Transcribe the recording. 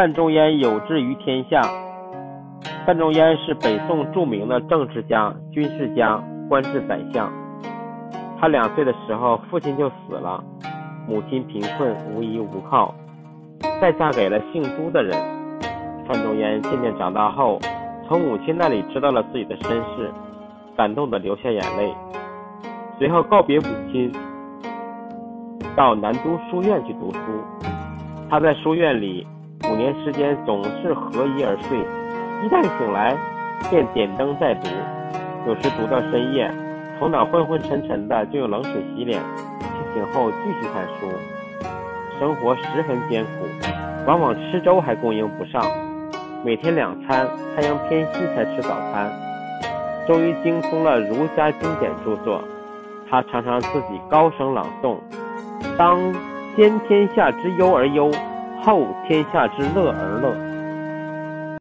范仲淹有志于天下。范仲淹是北宋著名的政治家、军事家，官至宰相。他两岁的时候，父亲就死了，母亲贫困，无依无靠，再嫁给了姓朱的人。范仲淹渐渐长大后，从母亲那里知道了自己的身世，感动的流下眼泪。随后告别母亲，到南都书院去读书。他在书院里五年时间总是合衣而睡，一旦醒来便点灯再读，有时读到深夜，头脑昏昏沉沉的，就用冷水洗脸，清醒后继续看书。生活十分艰苦，往往吃粥还供应不上，每天两餐，太阳偏西才吃早餐。终于精通了儒家经典著作。他常常自己高声朗诵：“当先天下之忧而忧，后天下之乐而乐。”